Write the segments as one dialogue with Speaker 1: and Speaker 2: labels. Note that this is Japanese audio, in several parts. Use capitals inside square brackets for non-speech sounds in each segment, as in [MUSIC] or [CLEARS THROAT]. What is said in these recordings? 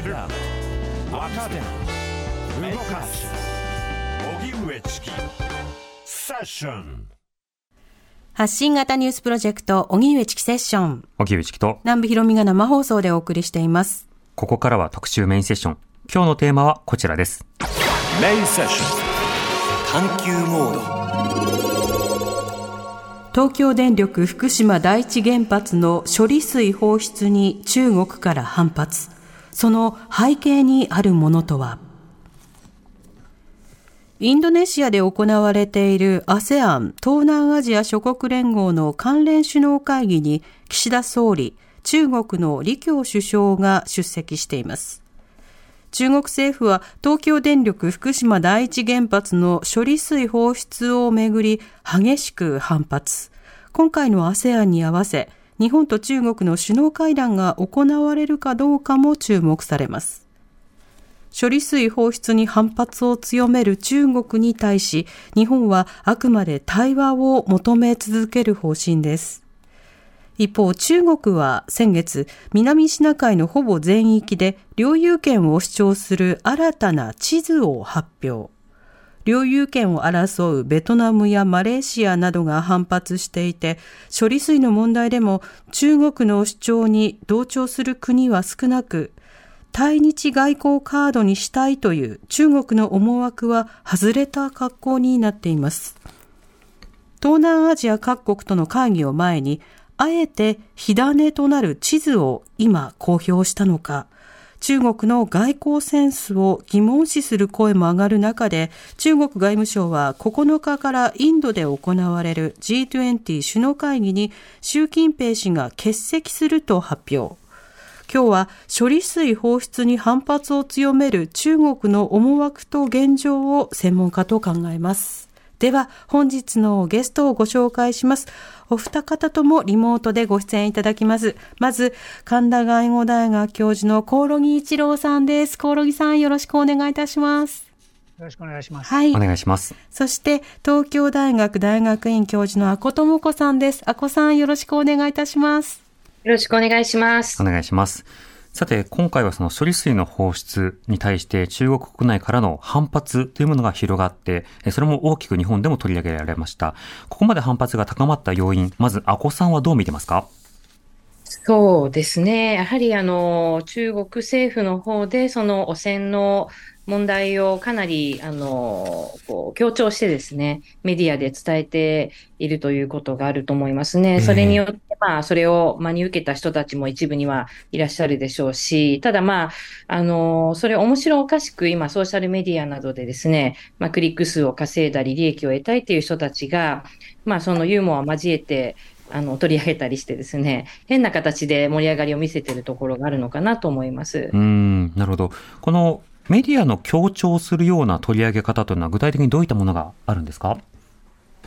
Speaker 1: 知る若手動かす荻上チキセッション
Speaker 2: 発信型ニュースプロジェクト、荻上チキセッション。
Speaker 3: 荻上チキと、
Speaker 2: 南部ひろみが生放送でお送りしています。
Speaker 3: ここからは特集メインセッション。今日のテーマはこちらです。
Speaker 1: メインセッション
Speaker 4: 探求モード
Speaker 2: 東京電力福島第一原発の処理水放出に中国から反発。その背景にあるものとは？インドネシアで行われている ASEAN 東南アジア諸国連合の関連首脳会議に岸田総理、中国の李強首相が出席しています。中国政府は東京電力福島第一原発の処理水放出をめぐり激しく反発。今回の ASEAN に合わせ、日本と中国の首脳会談が行われるかどうかも注目されます。処理水放出に反発を強める中国に対し、日本はあくまで対話を求め続ける方針です。一方、中国は先月、南シナ海のほぼ全域で領有権を主張する新たな地図を発表。領有権を争うベトナムやマレーシアなどが反発していて、処理水の問題でも中国の主張に同調する国は少なく、対日外交カードにしたいという中国の思惑は外れた格好になっています。東南アジア各国との会議を前に、あえて火種となる地図を今公表したのか、中国の外交センスを疑問視する声も上がる中で、中国外務省は9日からインドで行われる G20 首脳会議に習近平氏が欠席すると発表。今日は処理水放出に反発を強める中国の思惑と現状を専門家と考えます。では本日のゲストをご紹介します。お二方ともリモートでご出演いただきます。まず、神田外語大学教授のコオロギ一郎さんです。コオロギさんよろしくお願いいたします。
Speaker 5: よろしくお願いします。
Speaker 2: はい
Speaker 3: お。願いします。
Speaker 2: そして、東京大学大学院教授の阿古智子さんです。阿古さんよろしくお願いいたします。
Speaker 6: よろしくお願いします
Speaker 3: お。願いします。さて、今回はその処理水の放出に対して中国国内からの反発というものが広がって、えそれも大きく日本でも取り上げられました。ここまで反発が高まった要因、まず、アコさんはどう見てますか？
Speaker 6: そうですね。やはりあの、中国政府の方で、その汚染の問題をかなり、あの、こう強調してですね、メディアで伝えているということがあると思います
Speaker 3: ええ
Speaker 6: ね。それによって、まあ、それを真に受けた人たちも一部にはいらっしゃるでしょうし、ただまあ、あの、それ面白おかしく今、ソーシャルメディアなどでですね、まあ、クリック数を稼いだり、利益を得たいという人たちが、まあ、そのユーモアを交えて、あの、取り上げたりしてですね、変な形で盛り上がりを見せているところがあるのかなと思います
Speaker 3: うー。ん、なるほど。このメディアの強調するような取り上げ方というのは具体的にどういったものがあるんですか？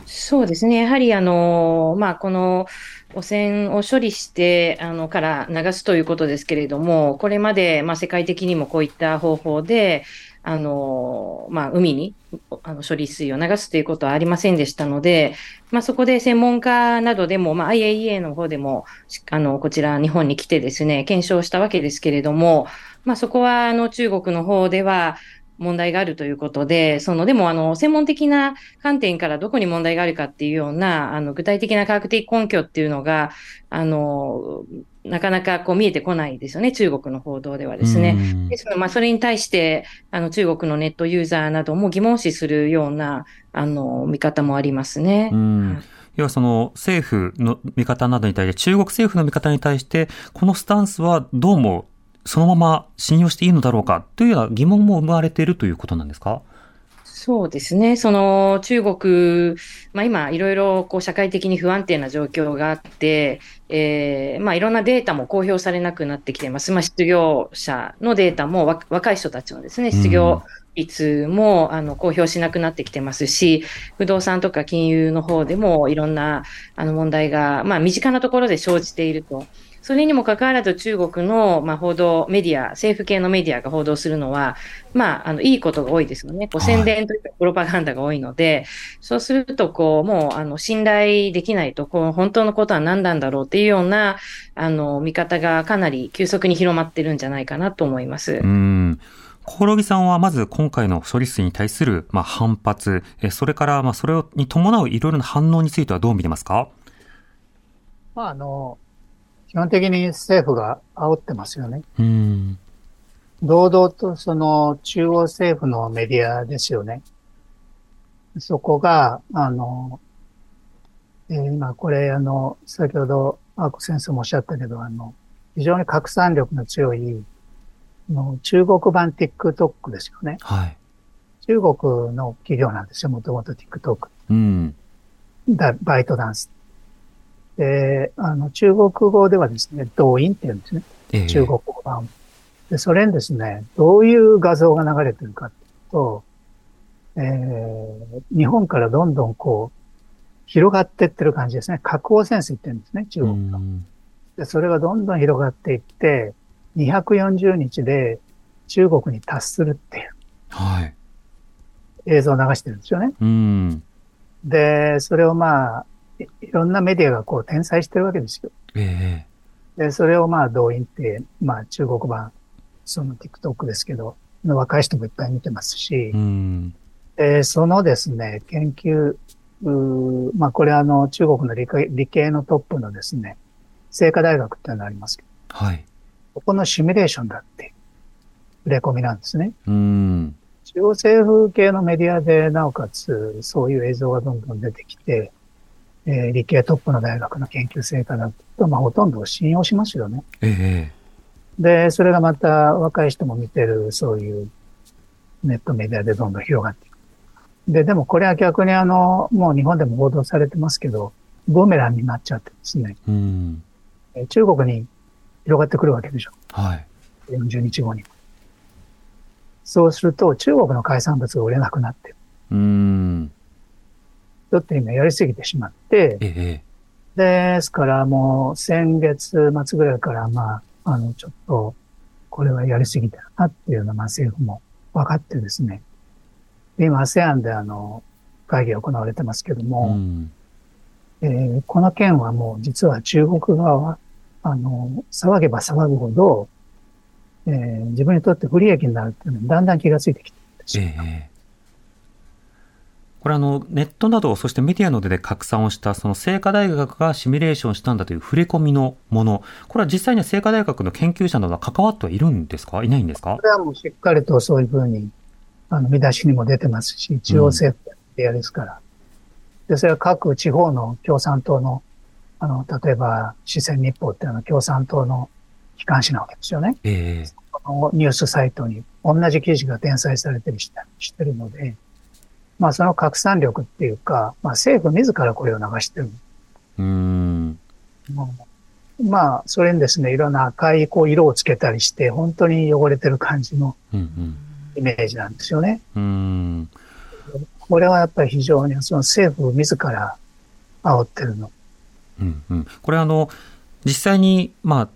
Speaker 6: そうですね。やはり、あの、まあ、この汚染を処理して、あの、から流すということですけれども、これまで、まあ、世界的にもこういった方法で、あの、まあ、海にあの処理水を流すということはありませんでしたので、まあ、そこで専門家などでも、まあ、IAEA の方でも、あの、こちら日本に来てですね、検証したわけですけれども、まあ、そこは、あの、中国の方では、問題があるということで、その、でも、あの、専門的な観点からどこに問題があるかっていうような、あの、具体的な科学的根拠っていうのが、あの、なかなかこう見えてこないですよね、中国の報道ではですね。
Speaker 3: うん
Speaker 6: ですので、まあ、それに対して、あの、中国のネットユーザーなども疑問視するような、あの、見方もありますね。
Speaker 3: うん要はその政府の見方などに対して、中国政府の見方に対して、このスタンスはどうもそのまま信用していいのだろうかというような疑問も生まれているということなんですか？
Speaker 6: そうですね。その中国、まあ今いろいろこう社会的に不安定な状況があって、えー、まあいろんなデータも公表されなくなってきています。まあ失業者のデータもわ若い人たちのですね、失業率もあの公表しなくなってきてますし、不動産とか金融の方でもいろんなあの問題が、まあ、身近なところで生じていると。それにもかかわらず中国の、まあ、報道、メディア、政府系のメディアが報道するのは、まあ、あの、いいことが多いですよね。こう宣伝というか、プロパガンダが多いので、そうすると、こう、もう、あの、信頼できないと、こう、本当のことは何なんだろうっていうような、あの、見方がかなり急速に広まってるんじゃないかなと思います。
Speaker 3: うんコオロギさんはまず今回の処理水に対するまあ反発、それからまあそれに伴ういろいろな反応についてはどう見てますか？
Speaker 4: まあ、あの、基本的に政府が煽ってますよね。
Speaker 3: うん。
Speaker 4: 堂々とその中央政府のメディアですよね。そこが、あの、えー、今これあの、先ほどアーコ先生もおっしゃったけど、あの、非常に拡散力の強い、の中国版 TikTok ですよね。
Speaker 3: はい。
Speaker 4: 中国の企業なんですよ、もともと TikTok。
Speaker 3: うん。
Speaker 4: だバイトダンス。で、あの、中国語ではですね、動員って言うんですね。えー、中国語版。で、それにですね、どういう画像が流れてるかっていうと、えー、日本からどんどんこう、広がっていってる感じですね。核汚染水って言うんですね、中国が。で、それがどんどん広がっていって、240日で中国に達するっていう。
Speaker 3: はい。
Speaker 4: 映像を流してるんですよね。
Speaker 3: うん。
Speaker 4: で、それをまあ、いろんなメディアがこう転載してるわけですよ。
Speaker 3: え
Speaker 4: えー、で、それをまあ動員って、まあ中国版、その TikTok ですけど、若い人もいっぱい見てますし、
Speaker 3: うん、
Speaker 4: でそのですね、研究、まあこれあの中国の理理系のトップのですね、清華大学っていうのがありますけ
Speaker 3: ど、はい。
Speaker 4: ここのシミュレーションだって触れ込みなんですね。
Speaker 3: うん。
Speaker 4: 中央政府系のメディアで、なおかつ、そういう映像がどんどん出てきて、えー、理系トップの大学の研究成果だと、まあ、ほとんど信用しますよね。
Speaker 3: ええ
Speaker 4: で、それがまた若い人も見てる、そういうネットメディアでどんどん広がっていく。で、でもこれは逆にあの、もう日本でも報道されてますけど、ブーメランになっちゃってですね。
Speaker 3: うん、
Speaker 4: 中国に広がってくるわけでしょ。
Speaker 3: はい。
Speaker 4: 40日後に。そうすると中国の海産物が売れなくなってる。
Speaker 3: うん。
Speaker 4: ちょっと今やりすぎてしまって、
Speaker 3: え
Speaker 4: え、ですからもう先月末ぐらいからまあ、あの、ちょっと、これはやりすぎたなっていうのは、まあ政府も分かってですね。今 ASEAN であの、会議が行われてますけども、うん、えー、この件はもう実は中国側は、あの、騒げば騒ぐほど、えー、自分にとって不利益になるっていうのにだんだん気がついてきてるんですよ。え
Speaker 3: これあの、ネットなど、そしてメディアなどで拡散をした、その清華大学がシミュレーションしたんだという触れ込みのもの、これは実際には清華大学の研究者などは関わってはいるんですか？いないんですか？
Speaker 4: これはもうしっかりとそういうふうに、あの、見出しにも出てますし、中央政府メディアですから。うん、で、それは各地方の共産党の、あの、例えば、四川日報っていうのは共産党の機関紙なわけですよね。
Speaker 3: え
Speaker 4: ー、のニュースサイトに同じ記事が転載されてりしてるので、まあその拡散力っていうか、まあ政府自らこれを流してる。
Speaker 3: うん。
Speaker 4: まあ、それにですね、いろんな赤いこう色をつけたりして、本当に汚れてる感じのイメージなんですよね。
Speaker 3: うん、
Speaker 4: これはやっぱり非常にその政府自ら煽ってるの。
Speaker 3: うんうん、これあの、実際に、まあ、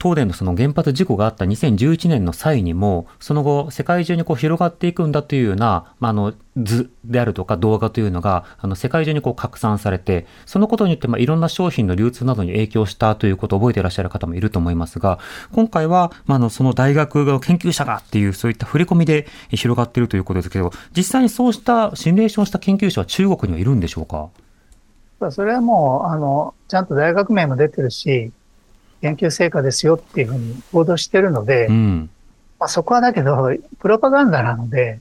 Speaker 3: 東電のその原発事故があった2011年の際にも、その後、世界中にこう広がっていくんだというような、まあ、あの図であるとか動画というのが、あの世界中にこう拡散されて、そのことによって、まあ、いろんな商品の流通などに影響したということを覚えていらっしゃる方もいると思いますが、今回は、まあ、あのその大学の研究者がっていう、そういった振り込みで広がっているということですけど、実際にそうしたシミュレーションした研究者は中国にはいるんでしょうか？
Speaker 4: それはもう、あの、ちゃんと大学名も出てるし、研究成果ですよっていうふうに報道してるので、
Speaker 3: うん、
Speaker 4: まあ、そこはだけど、プロパガンダなので、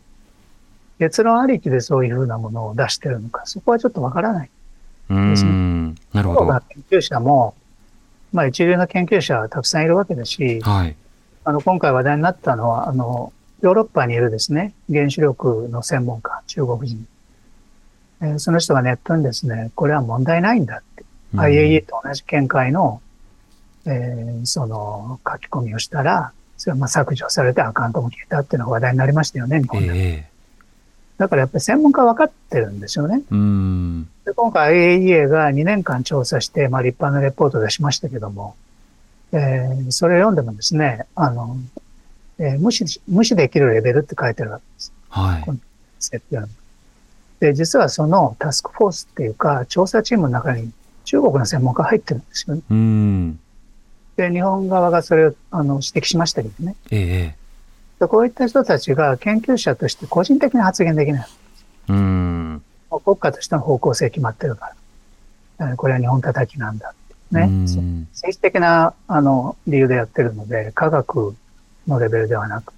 Speaker 4: 結論ありきでそういうふうなものを出してるのか、そこはちょっとわからない
Speaker 3: ですね。なるほど。
Speaker 4: 研究者も、まあ一流の研究者はたくさんいるわけだし、
Speaker 3: はい、
Speaker 4: あの、今回話題になったのは、あの、ヨーロッパにいるですね、原子力の専門家、中国人。えー、その人がネットにですね、これは問題ないんだって、うん、IAEA と同じ見解のえー、その書き込みをしたら、それはまあ削除されてアカウントも消えたっていうのが話題になりましたよね、日本で。えー、だからやっぱり専門家は分かってるんですよね。うんで今回 IAEA が2年間調査して、まあ、立派なレポートを出しましたけども、えー、それを読んでもですね、あの、えー、無視、無視できるレベルって書いてあるわけです。はい。設定で、実はそのタスクフォースっていうか、調査チームの中に中国の専門家入ってるんですよね。うん。で、日本側がそれをあの指摘しましたけどね。ええで。こういった人たちが研究者として個人的に発言できない。うん。国家としての方向性決まってるから。これは日本叩きなんだ。ね。政治的な、あの、理由でやってるので、科学のレベルではなく、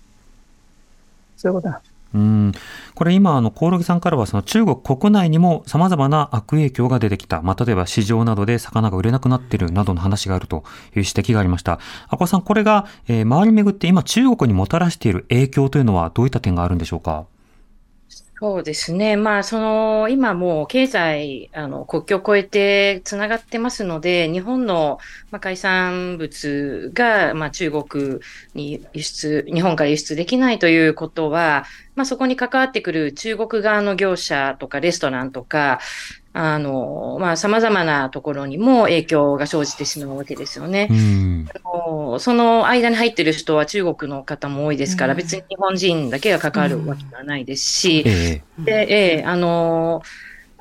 Speaker 4: そういうことなんです。うん
Speaker 3: これ今、あの、コオロギさんからは、その中国国内にも様々な悪影響が出てきた。まあ、例えば市場などで魚が売れなくなってるなどの話があるという指摘がありました。あこさん、これが、えー、周り巡って今中国にもたらしている影響というのはどういった点があるんでしょうか？
Speaker 6: そうですね。まあ、その、今もう経済、あの、国境を越えてつながってますので、日本の、まあ、海産物が、まあ、中国に輸出、日本から輸出できないということは、まあ、そこに関わってくる中国側の業者とかレストランとか、あの、まあ、様々なところにも影響が生じてしまうわけですよね。うん、その間に入ってる人は中国の方も多いですから、別に日本人だけが関わるわけではないですし、うん、で、ええ、あの、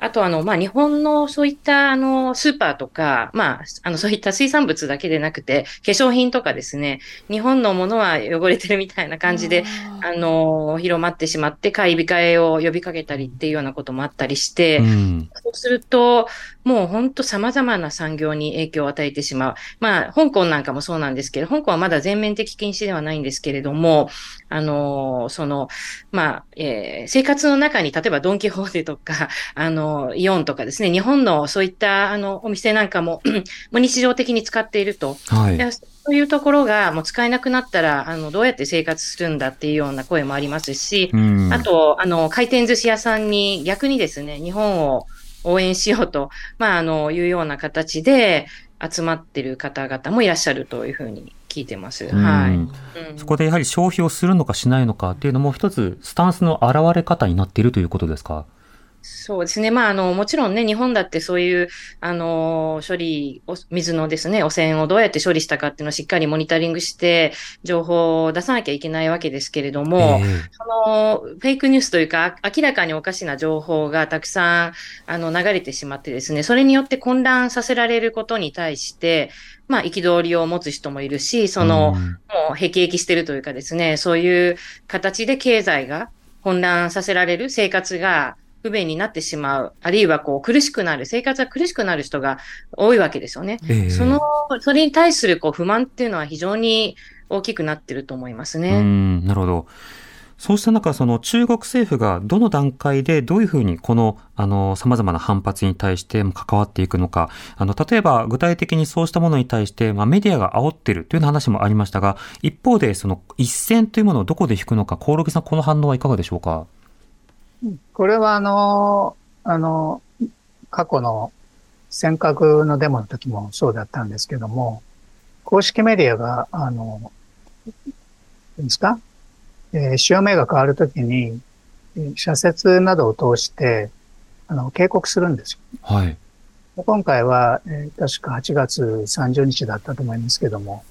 Speaker 6: あと、あの、まあ、日本のそういった、あの、スーパーとか、まあ、あの、そういった水産物だけでなくて、化粧品とかですね、日本のものは汚れてるみたいな感じで、あの、広まってしまって、買い控えを呼びかけたりっていうようなこともあったりして、うん、そうすると、もう本当様々な産業に影響を与えてしまう。まあ、香港なんかもそうなんですけど、香港はまだ全面的禁止ではないんですけれども、あの、その、まあ、えー、生活の中に、例えばドンキホーテとか、[LAUGHS] あの、イオンとかですね、日本のそういったあのお店なんかも [CLEARS THROAT] もう日常的に使っていると。はい。そういうところがもう使えなくなったら、あの、どうやって生活するんだっていうような声もありますし、あと、あの、回転寿司屋さんに逆にですね、日本を応援しようと、まあ、あの、いうような形で集まってる方々もいらっしゃるというふうに聞いてます。はい。
Speaker 3: そこでやはり消費をするのかしないのかっていうのも一つスタンスの現れ方になっているということですか？
Speaker 6: そうですね。まあ、あの、もちろんね、日本だってそういう、あの、処理、水のですね、汚染をどうやって処理したかっていうのをしっかりモニタリングして、情報を出さなきゃいけないわけですけれども、えー、その、フェイクニュースというか、明らかにおかしな情報がたくさん、あの、流れてしまってですね、それによって混乱させられることに対して、まあ、憤りを持つ人もいるし、その、うん、もう、辟易してるというかですね、そういう形で経済が混乱させられる生活が、不便になってしまう、あるいはこう苦しくなる、生活が苦しくなる人が多いわけですよね。えー、その、それに対するこう不満っていうのは非常に大きくなってると思いますね。う
Speaker 3: ん、なるほど。そうした中、その中国政府がどの段階でどういうふうにこの、あの、様々な反発に対して関わっていくのか、あの、例えば具体的にそうしたものに対して、まあ、メディアが煽ってるという話もありましたが、一方で、その一線というものをどこで引くのか、コオロギさん、この反応はいかがでしょうか？
Speaker 4: これはあの、あの、過去の尖閣のデモの時もそうだったんですけども、公式メディアが、あの、ですか、えー、潮目が変わるときに、社説などを通して、あの、警告するんですよ。はい。今回は、えー、確か8月30日だったと思いますけども、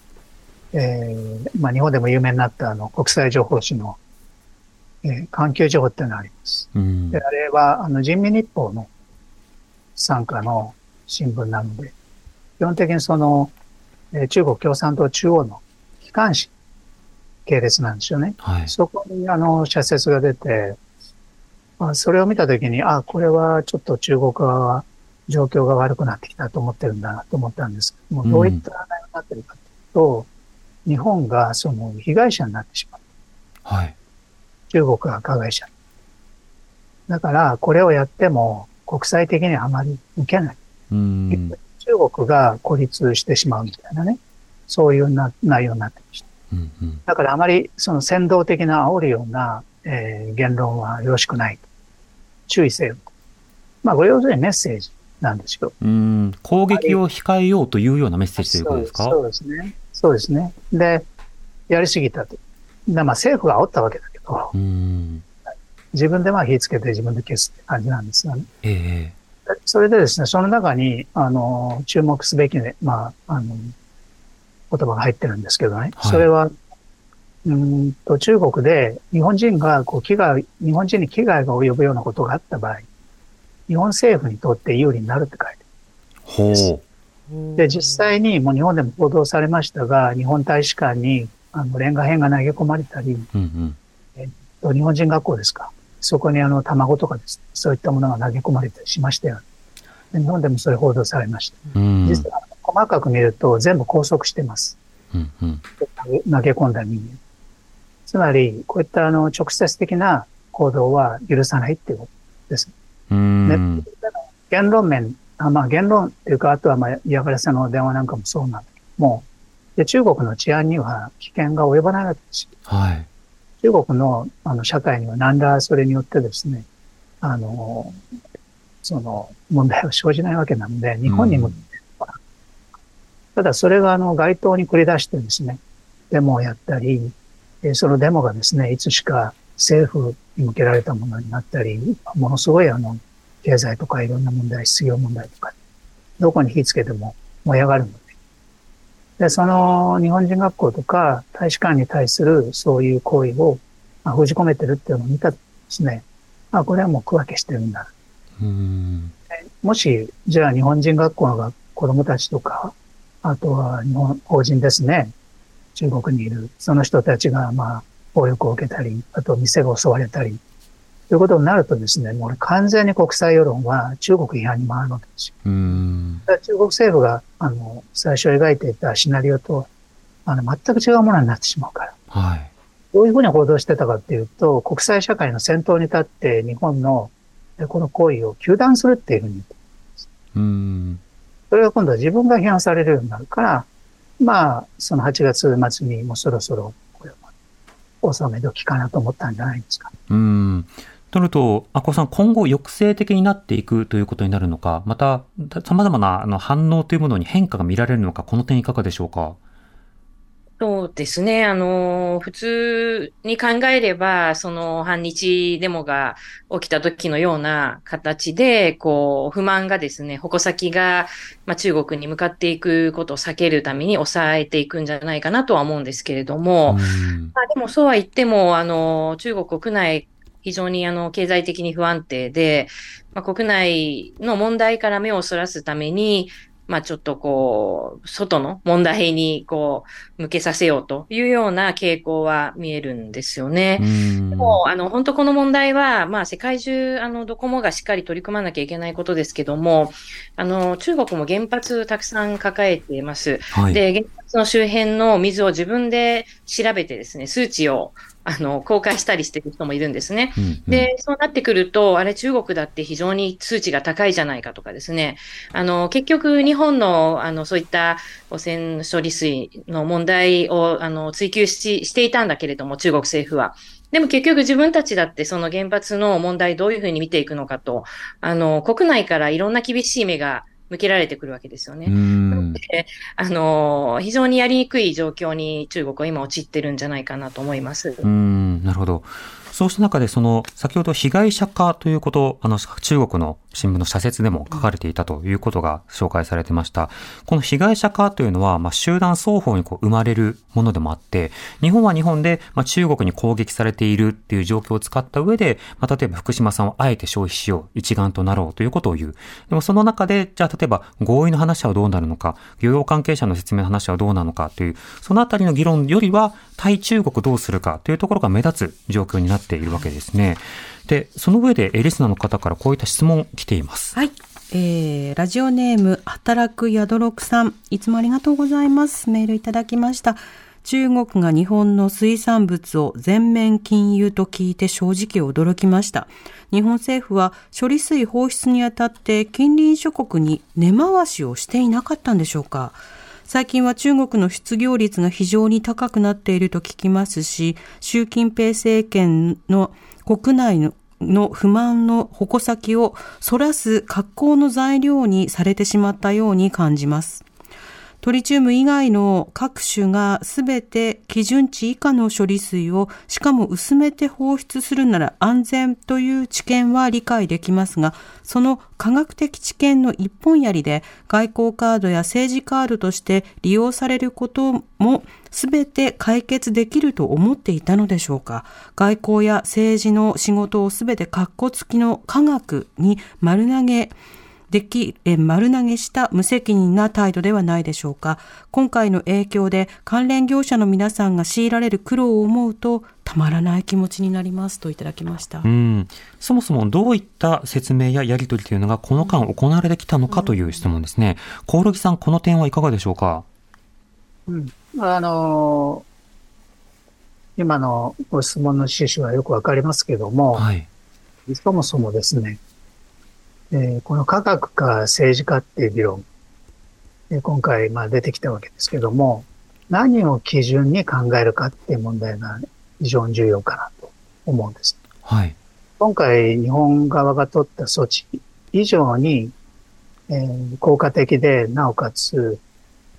Speaker 4: えー、まあ日本でも有名になったあの国際情報誌のえー、環境情報っていうのがあります。うん、であれは、あの、人民日報の参加の新聞なので、基本的にその、えー、中国共産党中央の機関紙系列なんですよね。はい、そこに、あの、社説が出て、まあ、それを見たときに、あ、これはちょっと中国側は状況が悪くなってきたと思ってるんだなと思ったんですけども、どういった内容になってるかというと、日本がその被害者になってしまう。はい。中国が加害者。だから、これをやっても国際的にはあまり受けない。中国が孤立してしまうみたいなね、そういうな内容になってました。うんうん、だからあまりその先導的な煽るような、えー、言論はよろしくない。注意せよ。まあ、これ要するにメッセージなんですよ。う
Speaker 3: ん攻撃を控えようというようなメッセージということですか？
Speaker 4: そうですね。そうですね。で、やりすぎたと。まあ政府が煽ったわけだけど、自分でまあ火つけて自分で消すって感じなんですよね。えー、それでですね、その中に、あの、注目すべき、ね、まあ、あの、言葉が入ってるんですけどね。はい、それは、うんと、中国で日本人が、こう、危害、日本人に危害が及ぶようなことがあった場合、日本政府にとって有利になるって書いて
Speaker 3: ほ
Speaker 4: う。で、実際にもう日本でも報道されましたが、日本大使館にあのレンガ片が投げ込まれたり、うんうん、えっと、日本人学校ですか？そこにあの卵とかです、ね、そういったものが投げ込まれたりしましたよ。日本でもそれ報道されました。うん、実は細かく見ると全部拘束してます。うんうん、投げ込んだ人間。つまり、こういったあの直接的な行動は許さないっていうことです。うん、言論面、あまあ言論っていうか、あとはまあ嫌がらせの電話なんかもそうなんだけども、で中国の治安には危険が及ばないわけですよ。はい。中国のあの社会には何らそれによってですね、あの、その問題は生じないわけなので、日本にも、うん、ただそれがあの街頭に繰り出してですね、デモをやったり、そのデモがですね、いつしか政府に向けられたものになったり、ものすごいあの、経済とかいろんな問題、失業問題とか、どこに火つけても燃え上がるので。で、その日本人学校とか大使館に対するそういう行為を、まあ、封じ込めてるっていうのを見たですね、まあ、これはもう区分けしてるんだ。うんもし、じゃあ日本人学校の子供たちとか、あとは日本法人ですね、中国にいる、その人たちが、まあ、暴力を受けたり、あと店が襲われたり、ということになるとですね、もう完全に国際世論は中国違反に回るわけですよ。うん中国政府が、あの、最初描いていたシナリオと、あの、全く違うものになってしまうから。はい。どういうふうに報道してたかっていうと、国際社会の先頭に立って日本のこの行為を糾弾するっていうふうに言ってうん。それが今度は自分が批判されるようになるから、まあ、その8月末にもそろそろ、これは、収め時かなと思ったんじゃないですか。
Speaker 3: うん。となると、あこさん、今後抑制的になっていくということになるのか、また、様々なあの反応というものに変化が見られるのか、この点いかがでしょうか？
Speaker 6: そうですね。あの、普通に考えれば、その反日デモが起きた時のような形で、こう、不満がですね、矛先が、まあ、中国に向かっていくことを避けるために抑えていくんじゃないかなとは思うんですけれども、まあ、でもそうは言っても、あの、中国国内非常にあの経済的に不安定で、まあ、国内の問題から目をそらすために、まあちょっとこう、外の問題にこう、向けさせようというような傾向は見えるんですよね。でも、あの、本当この問題は、まあ世界中、あの、どこもがしっかり取り組まなきゃいけないことですけども、あの、中国も原発たくさん抱えています。はい、で、原発の周辺の水を自分で調べてですね、数値をあの、公開したりしてる人もいるんですね。うんうん、で、そうなってくると、あれ中国だって非常に数値が高いじゃないかとかですね。あの、結局日本の、あの、そういった汚染処理水の問題を、あの、追求ししていたんだけれども、中国政府は。でも結局自分たちだってその原発の問題どういうふうに見ていくのかと、あの、国内からいろんな厳しい目が向けられてくるわけですよね。であの非常にやりにくい状況に中国は今陥ってるんじゃないかなと思います。
Speaker 3: うんなるほど。そうした中で、その、先ほど被害者化ということ、あの、中国の新聞の社説でも書かれていたということが紹介されてました。この被害者化というのは、まあ、集団双方にこう生まれるものでもあって、日本は日本で、まあ、中国に攻撃されているっていう状況を使った上で、まあ、例えば福島さんをあえて消費しよう、一丸となろうということを言う。でもその中で、じゃあ例えば合意の話はどうなるのか、漁業関係者の説明の話はどうなのかという、そのあたりの議論よりは、対中国どうするかというところが目立つ状況になっているわけですね。で、その上で、エリスナーの方からこういった質問来ています。
Speaker 2: はい。えー、ラジオネーム、働くやどろくさん、いつもありがとうございます。メールいただきました。中国が日本の水産物を全面禁輸と聞いて正直驚きました。日本政府は処理水放出にあたって近隣諸国に根回しをしていなかったんでしょうか最近は中国の失業率が非常に高くなっていると聞きますし、習近平政権の国内のの不満の矛先をそらす格好の材料にされてしまったように感じます。トリチウム以外の各種がすべて基準値以下の処理水をしかも薄めて放出するなら安全という知見は理解できますが、その科学的知見の一本槍で外交カードや政治カードとして利用されることもすべて解決できると思っていたのでしょうか？外交や政治の仕事をすべて格好付きの科学に丸投げでき、え丸投げした無責任な態度ではないでしょうか。今回の影響で関連業者の皆さんが強いられる苦労を思うと、たまらない気持ちになりますといただきました。
Speaker 3: うん。そもそもどういった説明ややり取りというのがこの間行われてきたのかという質問ですね。興梠さん、この点はいかがでしょうか？
Speaker 4: うん。あのー、今のご質問の趣旨はよくわかりますけども、はい、そもそもですね、えー、この科学か政治かっていう議論、えー、今回まあ出てきたわけですけども、何を基準に考えるかっていう問題が非常に重要かなと思うんです。
Speaker 3: はい。
Speaker 4: 今回日本側が取った措置以上に、えー、効果的で、なおかつ、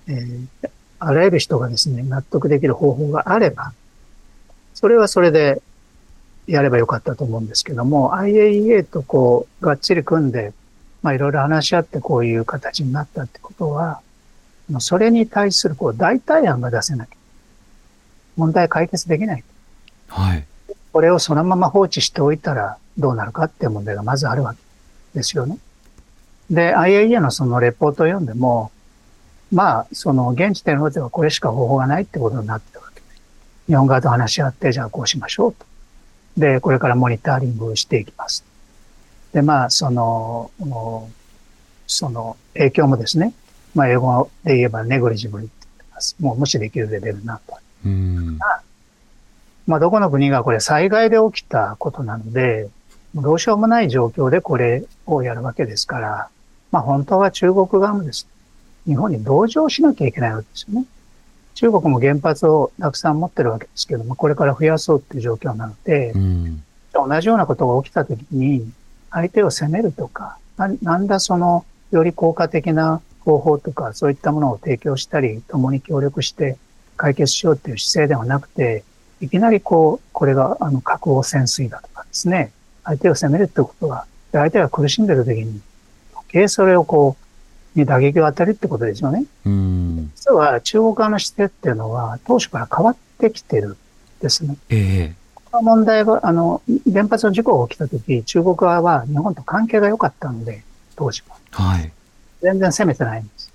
Speaker 4: えー、あらゆる人がですね、納得できる方法があれば、それはそれでやればよかったと思うんですけども、IAEA とこう、がっちり組んで、まあいろいろ話し合ってこういう形になったってことは、それに対するこう代替案が出せなきゃ。問題解決できない。
Speaker 3: はい。
Speaker 4: これをそのまま放置しておいたらどうなるかっていう問題がまずあるわけですよね。で、IAEA のそのレポートを読んでも、まあ、その現時点のではこれしか方法がないってことになってるわけで。日本側と話し合って、じゃあこうしましょうと。で、これからモニタリングをしていきます。で、まあ、その、その影響もですね、まあ、英語で言えばネグリジブルって言ってます。もう無視できるレベルなと。
Speaker 3: うん
Speaker 4: まあ、どこの国がこれ災害で起きたことなので、どうしようもない状況でこれをやるわけですから、まあ、本当は中国側もです、ね、日本に同情しなきゃいけないわけですよね。中国も原発をたくさん持ってるわけですけども、これから増やそうっていう状況なので、うん、同じようなことが起きたときに、相手を責めるとか、ななんだその、より効果的な方法とか、そういったものを提供したり、共に協力して解決しようっていう姿勢ではなくて、いきなりこう、これが、あの、核汚染水だとかですね、相手を責めるってことは、相手が苦しんでる時に、余計それをこう、に打撃を与えるってことですよね。実は中国側の姿勢っていうのは当初から変わってきてるんですね。
Speaker 3: え
Speaker 4: ー、この問題が、あの、原発の事故が起きたとき、中国側は日本と関係が良かったので、当時は。
Speaker 3: はい。
Speaker 4: 全然責めてないんです。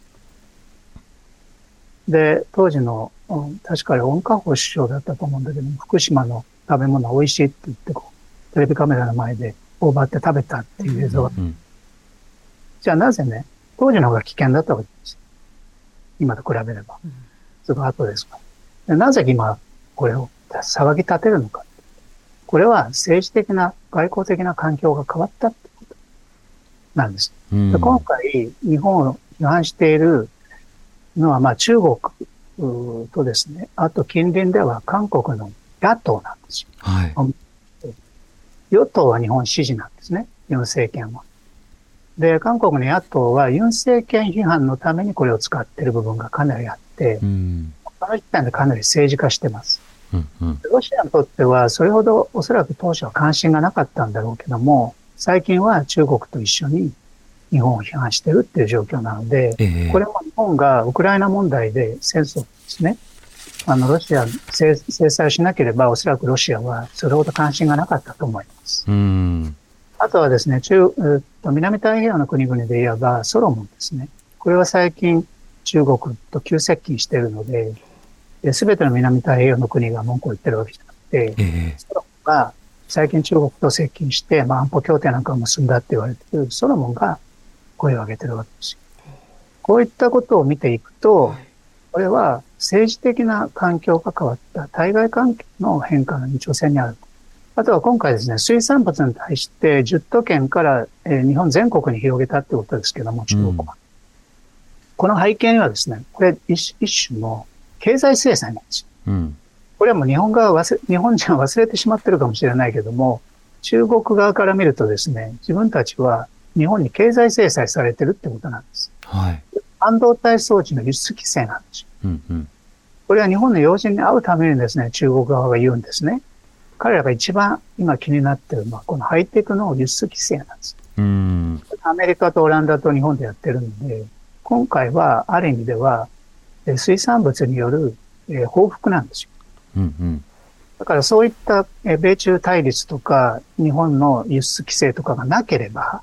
Speaker 4: で、当時の、うん、確かに温家宝首相だったと思うんだけど福島の食べ物美味しいって言ってこう、テレビカメラの前で頬張って食べたっていう映像。うんうん、じゃあなぜね、当時の方が危険だったわけですよ。今と比べれば。すぐ後ですから。なぜ今、これを騒ぎ立てるのか。これは政治的な、外交的な環境が変わったってことなんです。で今回、日本を批判しているのは、まあ中国とですね、あと近隣では韓国の野党なんですよ。
Speaker 3: はい、
Speaker 4: 与党は日本支持なんですね、ユン政権は。で、韓国の野党はユン政権批判のためにこれを使っている部分がかなりあって、うん、この時点でかなり政治化してます。
Speaker 3: うんうん、
Speaker 4: ロシアにとっては、それほどおそらく当初は関心がなかったんだろうけども、最近は中国と一緒に日本を批判してるっていう状況なので、えー、これも日本がウクライナ問題で戦争ですね。あの、ロシア制裁をしなければ、おそらくロシアはそれほど関心がなかったと思います。
Speaker 3: うん
Speaker 4: あとはですね、中、南太平洋の国々で言えば、ソロモンですね。これは最近中国と急接近しているので、すべての南太平洋の国が文句を言ってるわけじゃなくて、
Speaker 3: えー、
Speaker 4: ソロモンが最近中国と接近して、まあ、安保協定なんかを結んだって言われているソロモンが声を上げてるわけですよ。こういったことを見ていくと、これは政治的な環境が変わった対外関係の変化の延長線にある。あとは今回ですね、水産物に対して10都県から、えー、日本全国に広げたってことですけども、中国は。うん、この背景にはですね、これ一一種の経済制裁なんですよ。
Speaker 3: うん、
Speaker 4: これはもう日本側は忘れ、日本人は忘れてしまってるかもしれないけども、中国側から見るとですね、自分たちは日本に経済制裁されてるってことなんです。
Speaker 3: はい。
Speaker 4: 半導体装置の輸出規制なんですよ。
Speaker 3: うんうん、
Speaker 4: これは日本の要人に会うためにですね、中国側が言うんですね。彼らが一番今気になってるのは、このハイテクの輸出規制なんです。
Speaker 3: うん
Speaker 4: アメリカとオランダと日本でやってるんで、今回はある意味では、水産物による報復なんですよ。
Speaker 3: うんうん
Speaker 4: だからそういった米中対立とか日本の輸出規制とかがなければ、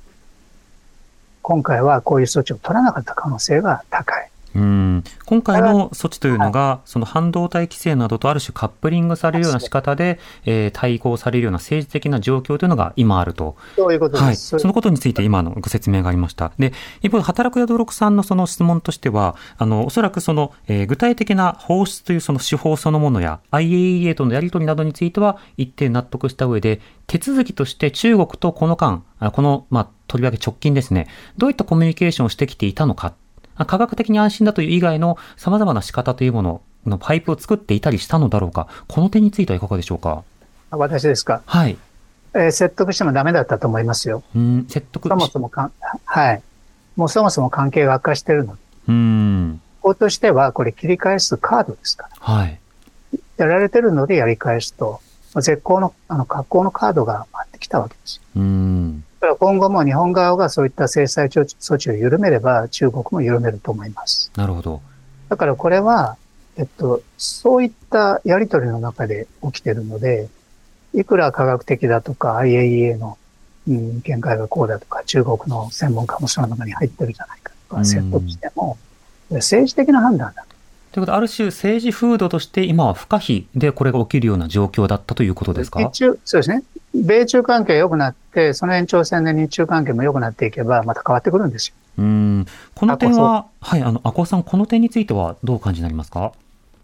Speaker 4: 今回はこういう措置を取らなかった可能性が高い。
Speaker 3: うん今回の措置というのが、その半導体規制などとある種カップリングされるような仕方で、えー、対抗されるような政治的な状況というのが今あると。
Speaker 4: そういうことです。はい。
Speaker 3: そのことについて今のご説明がありました。で、一方で働く宿六さんのその質問としては、あの、おそらくその、えー、具体的な放出というその手法そのものや IAEA とのやり取りなどについては一定納得した上で、手続きとして中国とこの間、この、まあ、とりわけ直近ですね、どういったコミュニケーションをしてきていたのか科学的に安心だという以外の様々な仕方というもののパイプを作っていたりしたのだろうか、この点についてはいかがでしょうか？
Speaker 4: 私ですか？
Speaker 3: はい。
Speaker 4: えー、説得してもダメだったと思いますよ。
Speaker 3: うん、説得
Speaker 4: そもそもかん、はい。もうそもそも関係が悪化してるの。
Speaker 3: うん。
Speaker 4: 法としては、これ切り返すカードですか？ら。
Speaker 3: はい。
Speaker 4: やられてるのでやり返すと、絶好の、あの、格好のカードが回ってきたわけですよ。
Speaker 3: うん。
Speaker 4: 今後も日本側がそういった制裁措置を緩めれば、中国も緩めると思います。
Speaker 3: なるほど。
Speaker 4: だからこれは、えっと、そういったやりとりの中で起きてるので、いくら科学的だとか IAEA の、うん、見解がこうだとか、中国の専門家もその中に入ってるじゃないかとか、説得しても、政治的な判断だ。
Speaker 3: ということで、ある種政治風土として今は不可避でこれが起きるような状況だったということですか？
Speaker 4: そうですね。米中関係良くなって、その延長線で日中関係も良くなっていけば、また変わってくるんですよ。
Speaker 3: うん。この点は、はい、あの、赤尾さん、この点についてはどう感じになりますか？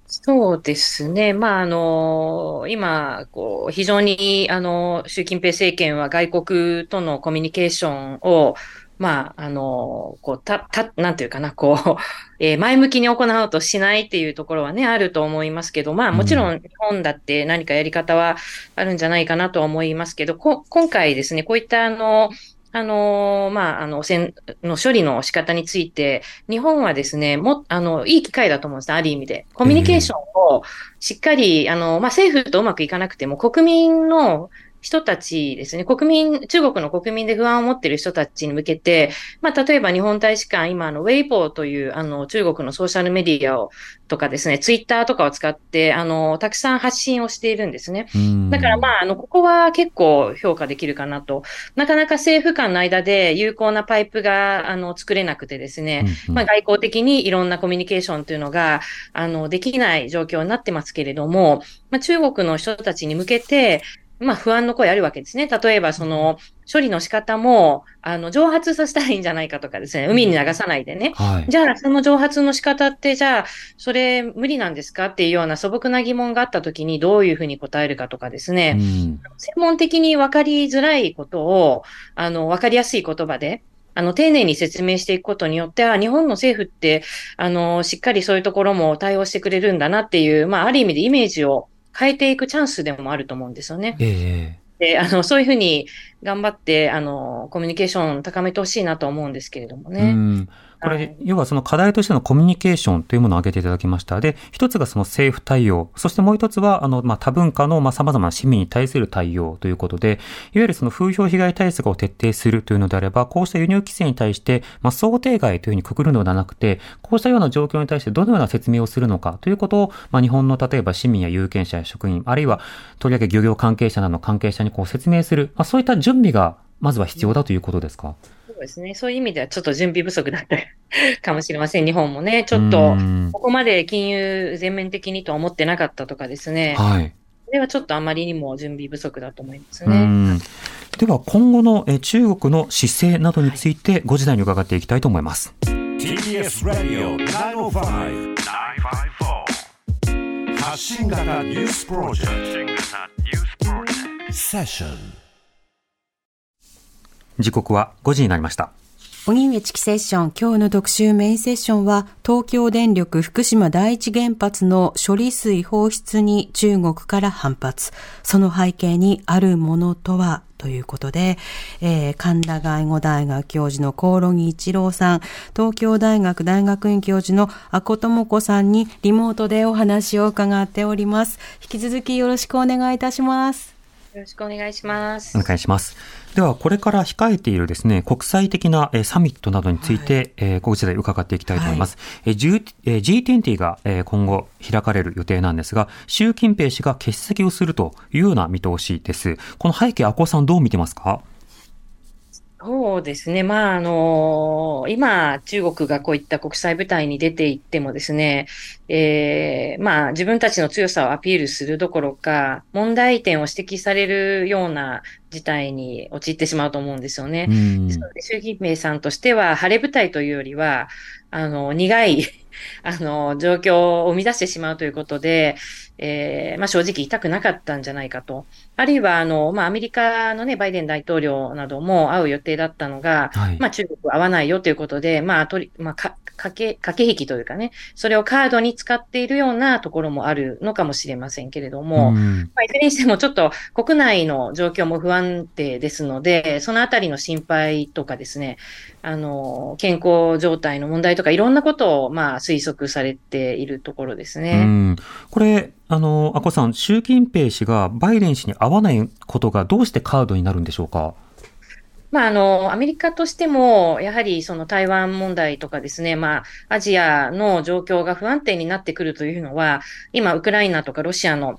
Speaker 6: そうですね。まあ、あの、今、こう、非常に、あの、習近平政権は外国とのコミュニケーションを、まあ、あの、こう、た、た、なんていうかな、こう、[LAUGHS] えー、前向きに行おうとしないっていうところはね、あると思いますけど、まあ、もちろん日本だって何かやり方はあるんじゃないかなとは思いますけど、こ今回ですね、こういったあの、あの、まあ、あの、汚染の処理の仕方について、日本はですね、も、あの、いい機会だと思うんですある意味で。コミュニケーションをしっかり、あの、まあ、政府とうまくいかなくても、国民の人たちですね、国民、中国の国民で不安を持っている人たちに向けて、まあ、例えば日本大使館、今、あの、ウェイボーという、あの、中国のソーシャルメディアを、とかですね、ツイッターとかを使って、あの、たくさん発信をしているんですね。だから、まあ、あの、ここは結構評価できるかなと。なかなか政府間の間で有効なパイプが、あの、作れなくてですね、まあ、外交的にいろんなコミュニケーションというのが、あの、できない状況になってますけれども、まあ、中国の人たちに向けて、まあ不安の声あるわけですね。例えばその処理の仕方も、あの、蒸発させたらいいんじゃないかとかですね、海に流さないでね。
Speaker 3: はい、
Speaker 6: じゃあその蒸発の仕方って、じゃあそれ無理なんですかっていうような素朴な疑問があったときにどういうふうに答えるかとかですね、
Speaker 3: うん、
Speaker 6: 専門的に分かりづらいことを、あの、分かりやすい言葉で、あの、丁寧に説明していくことによっては、日本の政府って、あの、しっかりそういうところも対応してくれるんだなっていう、まあ、ある意味でイメージを変えていくチャンスでもあると思うんですよね。
Speaker 3: え
Speaker 6: えで、あの、そういうふうに頑張って、あの、コミュニケーション高めてほしいなと思うんですけれどもね。
Speaker 3: うんこれ、要はその課題としてのコミュニケーションというものを挙げていただきました。で、一つがその政府対応、そしてもう一つは、あの、まあ、多文化の、ま、様々な市民に対する対応ということで、いわゆるその風評被害対策を徹底するというのであれば、こうした輸入規制に対して、まあ、想定外というふうにくくるのではなくて、こうしたような状況に対してどのような説明をするのかということを、まあ、日本の例えば市民や有権者や職員、あるいは、とりわけ漁業関係者などの関係者にこう説明する、まあ、そういった準備が、まずは必要だということですか、
Speaker 6: そうですね。そういう意味ではちょっと準備不足だったかもしれません。日本もね、ちょっと、ここまで金融全面的にとは思ってなかったとかですね。
Speaker 3: はい。
Speaker 6: それはちょっとあまりにも準備不足だと思いますね。
Speaker 3: では今後のえ中国の姿勢などについてご時代に伺っていきたいと思います。
Speaker 1: TBS Radio 905-954発信型ニュースプロジェクトセッション
Speaker 3: 時刻は5時になりました。
Speaker 2: 荻上チキセッション、今日の特集メインセッションは、東京電力福島第一原発の処理水放出に中国から反発。その背景にあるものとはということで、えー、神田外語大学教授の興梠一郎さん、東京大学大学院教授の阿古智子さんにリモートでお話を伺っております。引き続きよろしくお願いいたします。
Speaker 6: よろしくお願いします。
Speaker 3: お願いします。では、これから控えているですね、国際的なサミットなどについて、はい、えー、こちらで伺っていきたいと思います。はい、G20 が今後開かれる予定なんですが、習近平氏が欠席をするというような見通しです。この背景、阿古さんどう見てますか？
Speaker 6: そうですね。まあ、あのー、今、中国がこういった国際舞台に出ていってもですね、えー、まあ、自分たちの強さをアピールするどころか、問題点を指摘されるような事態に陥ってしまうと思うんですよね。ですので、習近平さんとしては、晴れ舞台というよりは、あの、苦い [LAUGHS] あの、状況を生み出してしまうということで、えー、まあ正直痛くなかったんじゃないかと。あるいは、あの、まあアメリカのね、バイデン大統領なども会う予定だったのが、はい、まあ中国会わないよということで、まあ、とり、まあ、か、駆け、駆け引きというかね、それをカードに使っているようなところもあるのかもしれませんけれども、まあ、いずれにしてもちょっと国内の状況も不安定ですので、そのあたりの心配とかですね、あの、健康状態の問題とかいろんなことを、まあ、推測されているところですね。
Speaker 3: これ、あの、あこさん、習近平氏がバイデン氏に会わないことがどうしてカードになるんでしょうか？
Speaker 6: まあ、あの、アメリカとしても、やはりその台湾問題とかですね、まあ、アジアの状況が不安定になってくるというのは、今、ウクライナとかロシアの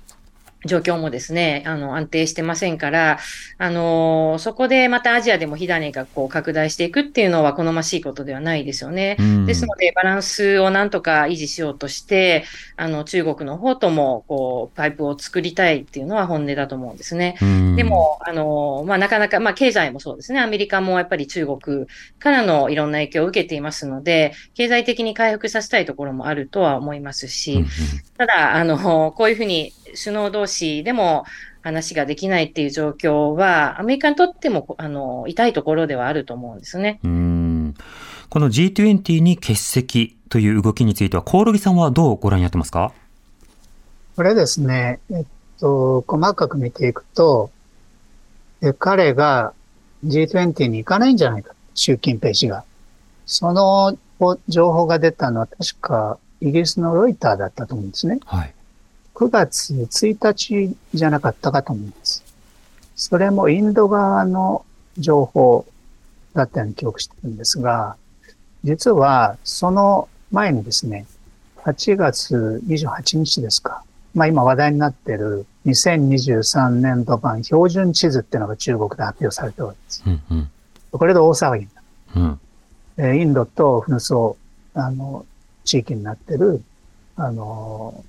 Speaker 6: 状況もですね、あの、安定してませんから、あの、そこでまたアジアでも火種がこう拡大していくっていうのは好ましいことではないですよね。ですので、バランスをなんとか維持しようとして、あの、中国の方とも、こう、パイプを作りたいっていうのは本音だと思うんですね。でも、あの、まあ、なかなか、まあ、経済もそうですね。アメリカもやっぱり中国からのいろんな影響を受けていますので、経済的に回復させたいところもあるとは思いますし、ただ、あの、こういうふうに首脳同士でも話ができないっていう状況は、アメリカにとっても、あの、痛いところではあると思うんですね。
Speaker 3: うんこの G20 に欠席という動きについては、コオロギさんはどうご覧になってますか？
Speaker 4: これですね、えっと、細かく見ていくと、え彼が G20 に行かないんじゃないか、習近平氏が。その情報が出たのは確かイギリスのロイターだったと思うんですね。はい。9月1日じゃなかったかと思います。それもインド側の情報だったように記憶してるんですが、実はその前にですね、8月28日ですか。まあ今話題になっている2023年度版標準地図っていうのが中国で発表されております。うんうん、これで大騒ぎになる。うん、インドと紛争、あの、地域になってる、あの、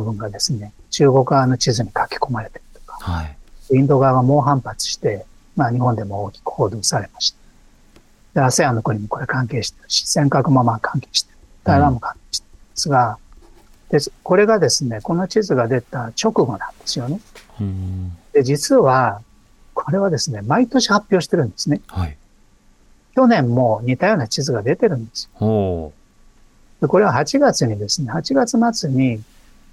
Speaker 4: 部分がですね、中国側の地図に書き込まれてるとか、はい、インド側が猛反発して、まあ日本でも大きく報道されました。で、ASEAN の国もこれ関係してるし、尖閣もまあ関係してる。台湾も関係してるんですが、で、これがですね、この地図が出た直後なんですよね。で、実は、これはですね、毎年発表してるんですね。はい、去年も似たような地図が出てるんですよ。でこれは8月にですね、8月末に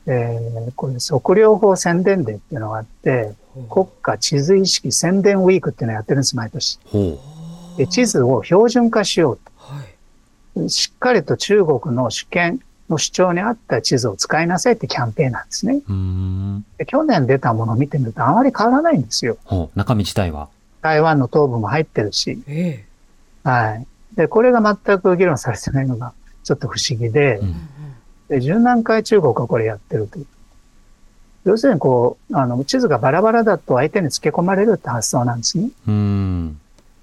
Speaker 4: えー、これ測量法宣伝デーっていうのがあって、国家地図意識宣伝ウィークっていうのをやってるんです、毎年。で地図を標準化しようと、はい。しっかりと中国の主権の主張に合った地図を使いなさいってキャンペーンなんですね。で去年出たものを見てみるとあまり変わらないんですよ。
Speaker 3: 中身自体は？
Speaker 4: 台湾の東部も入ってるし。えー、はい。で、これが全く議論されてないのがちょっと不思議で、うんで、十何回中国はこれやってるという。要するにこう、あの、地図がバラバラだと相手に付け込まれるって発想なんですね。うん。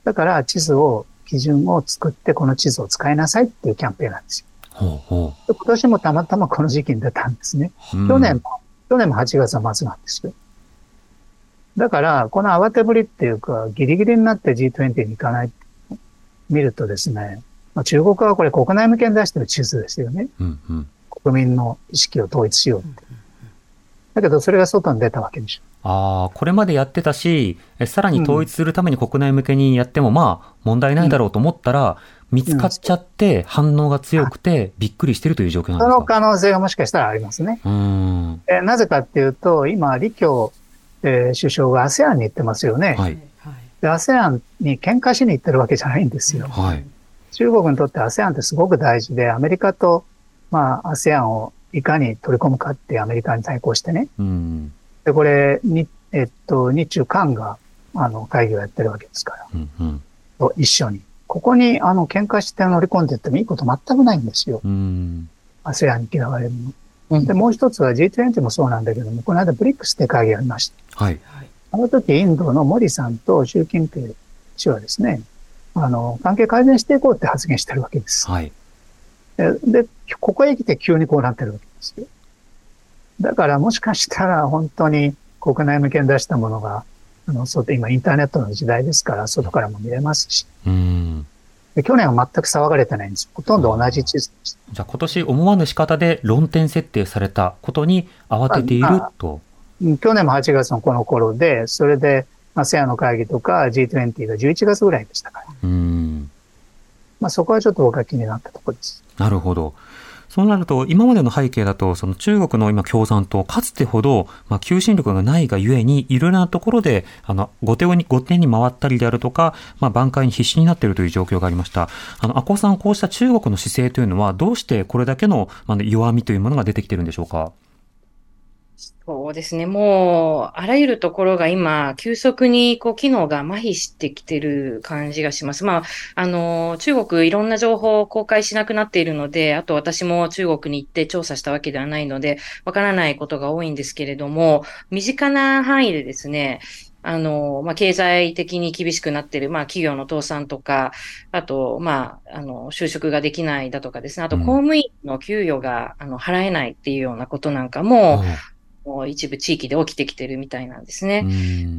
Speaker 4: だから地図を、基準を作ってこの地図を使いなさいっていうキャンペーンなんですよ。ほうほう今年もたまたまこの時期に出たんですね。去年も、去年も8月末なんですよ。だから、この慌てぶりっていうか、ギリギリになって G20 に行かない見るとですね、まあ、中国はこれ国内向けに出してる地図ですよね。うんうん国民の意識を統一しようって。だけど、それが外に出たわけでしょ。
Speaker 3: ああ、これまでやってたし、さらに統一するために国内向けにやっても、まあ、問題ないだろうと思ったら、見つかっちゃって、反応が強くて、びっくりしてるという状況なんですか？
Speaker 4: その可能性がもしかしたらありますね。うんえなぜかっていうと、今、李強えー、首相が ASEAN に行ってますよね。はい、で、ASEAN に喧嘩しに行ってるわけじゃないんですよ。はい、中国にとって ASEAN ってすごく大事で、アメリカと、まあ、ASEAN をいかに取り込むかってアメリカに対抗してね。うん、で、これ、に、えっと、日中韓が、あの、会議をやってるわけですから。うんうん、と一緒に。ここに、あの、喧嘩して乗り込んでいってもいいこと全くないんですよ。うん、ASEAN に嫌われるの。で、もう一つは G20 もそうなんだけども、この間ブリックスって会議ありました。はい。あの時、インドのモディさんと習近平氏はですね、あの、関係改善していこうって発言してるわけです。はい。で、ここへ来て急にこうなってるわけですよ。だからもしかしたら本当に国内向けに出したものが、あの、そう今インターネットの時代ですから、外からも見れますし。うんで去年は全く騒がれてないんです。ほとんど同じ地図でした。
Speaker 3: じゃあ今年思わぬ仕方で論点設定されたことに慌てていると。
Speaker 4: 去年も8月のこの頃で、それで、まあ、セアの会議とか G20 が11月ぐらいでしたから。うん。まあそこはちょっと僕は気になったところです。
Speaker 3: なるほど。そうなると、今までの背景だと、その中国の今共産党、かつてほど、まあ、求心力がないがゆえに、いろいろなところで、あの、後手に、後手に回ったりであるとか、まあ、挽回に必死になっているという状況がありました。あの、阿古さん、こうした中国の姿勢というのは、どうしてこれだけの、まあ、弱みというものが出てきているんでしょうか？
Speaker 6: そうですね。もう、あらゆるところが今、急速に、こう、機能が麻痺してきてる感じがします。まあ、あの、中国、いろんな情報を公開しなくなっているので、あと私も中国に行って調査したわけではないので、わからないことが多いんですけれども、身近な範囲でですね、あの、まあ、経済的に厳しくなっている、まあ、企業の倒産とか、あと、まあ、あの、就職ができないだとかですね、あと、公務員の給与が、あの、払えないっていうようなことなんかも、一部地域で起きてきてるみたいなんですね。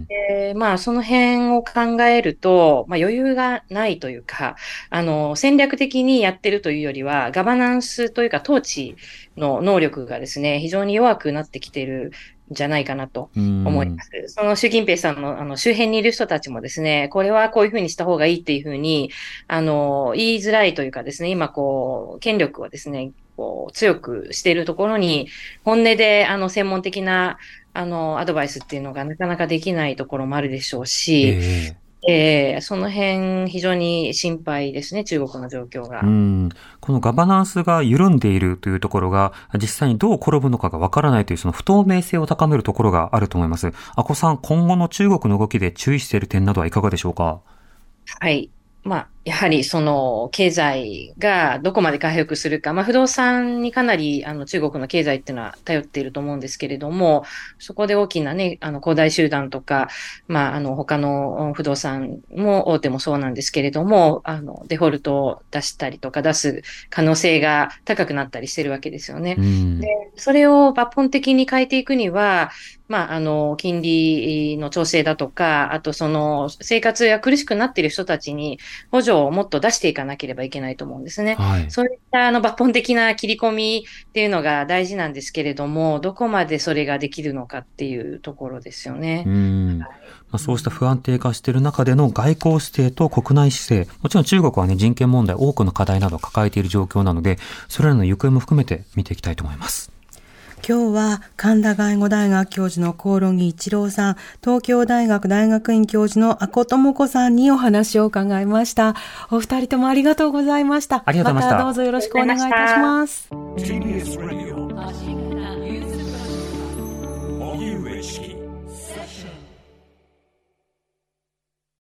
Speaker 6: でまあ、その辺を考えると、まあ、余裕がないというか、あの、戦略的にやってるというよりは、ガバナンスというか統治の能力がですね、非常に弱くなってきてるんじゃないかなと思います。その習近平さんのあの周辺にいる人たちもですね、これはこういうふうにした方がいいっていうふうに、あの、言いづらいというかですね、今こう、権力はですね、こう、強くしているところに、本音で、あの、専門的な、あの、アドバイスっていうのがなかなかできないところもあるでしょうし、えーえー、その辺、非常に心配ですね、中国の状況が。う
Speaker 3: んこのガバナンスが緩んでいるというところが、実際にどう転ぶのかがわからないという、その不透明性を高めるところがあると思います。阿古さん、今後の中国の動きで注意している点などはいかがでしょうか？
Speaker 6: はい。まあ、やはりその経済がどこまで回復するか、まあ、不動産にかなりあの中国の経済っていうのは頼っていると思うんですけれども、そこで大きなね、あの、恒大集団とか、まあ、あの、他の不動産も大手もそうなんですけれども、あの、デフォルトを出したりとか出す可能性が高くなったりしてるわけですよね。で、それを抜本的に変えていくには、まあ、あの、金利の調整だとか、あとその、生活が苦しくなっている人たちに補助をもっと出していかなければいけないと思うんですね。はい、そういったあの抜本的な切り込みっていうのが大事なんですけれども、どこまでそれができるのかっていうところですよね。うん
Speaker 3: まあ、そうした不安定化している中での外交姿勢と国内姿勢、もちろん中国はね、人権問題多くの課題などを抱えている状況なので、それらの行方も含めて見ていきたいと思います。
Speaker 2: 今日は神田外語大学教授の興梠一郎さん、東京大学大学院教授の阿古智子さんにお話を伺いました。お二人ともありがとうございました。
Speaker 3: ありがとうございました。
Speaker 2: またどうぞよろしくお願いいたします。